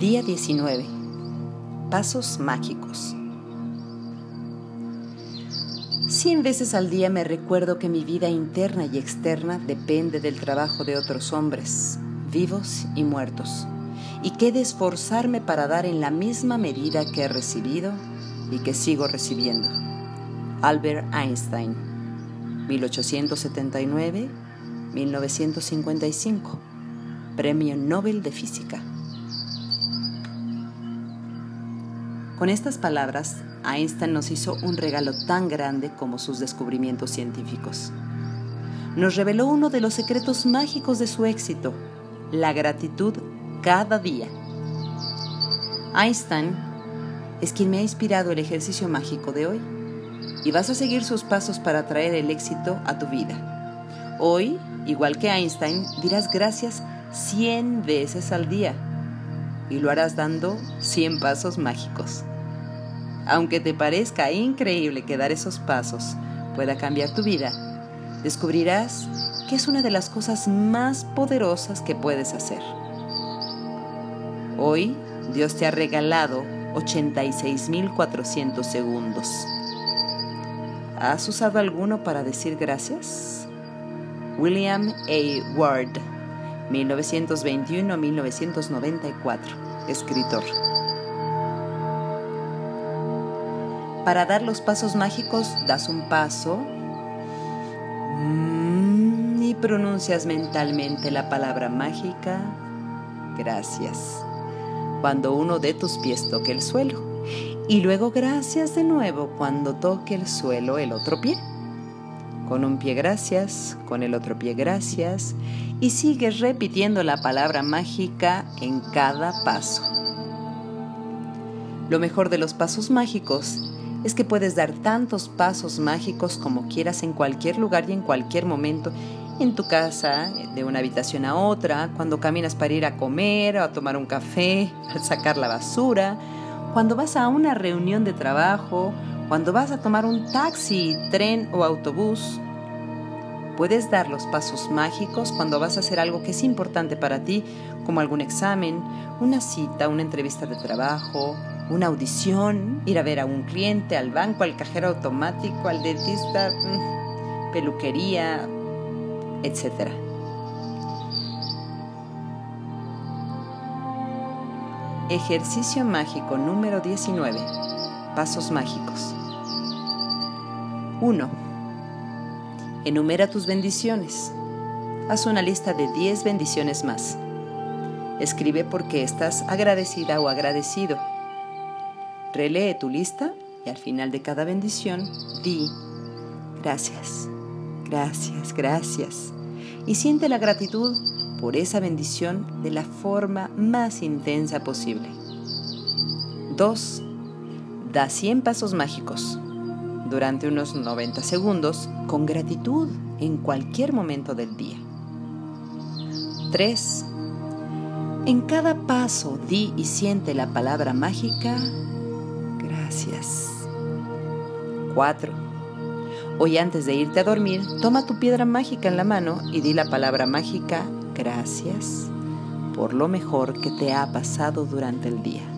Día 19. Pasos mágicos. Cien veces al día me recuerdo que mi vida interna y externa depende del trabajo de otros hombres, vivos y muertos, y que he de esforzarme para dar en la misma medida que he recibido y que sigo recibiendo. Albert Einstein, 1879-1955, Premio Nobel de Física. Con estas palabras, Einstein nos hizo un regalo tan grande como sus descubrimientos científicos. Nos reveló uno de los secretos mágicos de su éxito, la gratitud cada día. Einstein es quien me ha inspirado el ejercicio mágico de hoy y vas a seguir sus pasos para traer el éxito a tu vida. Hoy, igual que Einstein, dirás gracias 100 veces al día y lo harás dando 100 pasos mágicos. Aunque te parezca increíble que dar esos pasos pueda cambiar tu vida, descubrirás que es una de las cosas más poderosas que puedes hacer. Hoy Dios te ha regalado 86.400 segundos. ¿Has usado alguno para decir gracias? William A. Ward 1921-1994, escritor. Para dar los pasos mágicos, das un paso mm, y pronuncias mentalmente la palabra mágica, gracias, cuando uno de tus pies toque el suelo. Y luego gracias de nuevo cuando toque el suelo el otro pie. Con un pie gracias, con el otro pie gracias y sigues repitiendo la palabra mágica en cada paso. Lo mejor de los pasos mágicos es que puedes dar tantos pasos mágicos como quieras en cualquier lugar y en cualquier momento, en tu casa, de una habitación a otra, cuando caminas para ir a comer o a tomar un café, al sacar la basura, cuando vas a una reunión de trabajo, cuando vas a tomar un taxi, tren o autobús, puedes dar los pasos mágicos cuando vas a hacer algo que es importante para ti, como algún examen, una cita, una entrevista de trabajo, una audición, ir a ver a un cliente, al banco, al cajero automático, al dentista, mm, peluquería, etc. Ejercicio mágico número 19. Pasos mágicos. 1. Enumera tus bendiciones. Haz una lista de 10 bendiciones más. Escribe por qué estás agradecida o agradecido. Relee tu lista y al final de cada bendición di gracias, gracias, gracias. Y siente la gratitud por esa bendición de la forma más intensa posible. 2 Da 100 pasos mágicos durante unos 90 segundos con gratitud en cualquier momento del día. 3. En cada paso di y siente la palabra mágica gracias. 4. Hoy antes de irte a dormir, toma tu piedra mágica en la mano y di la palabra mágica gracias por lo mejor que te ha pasado durante el día.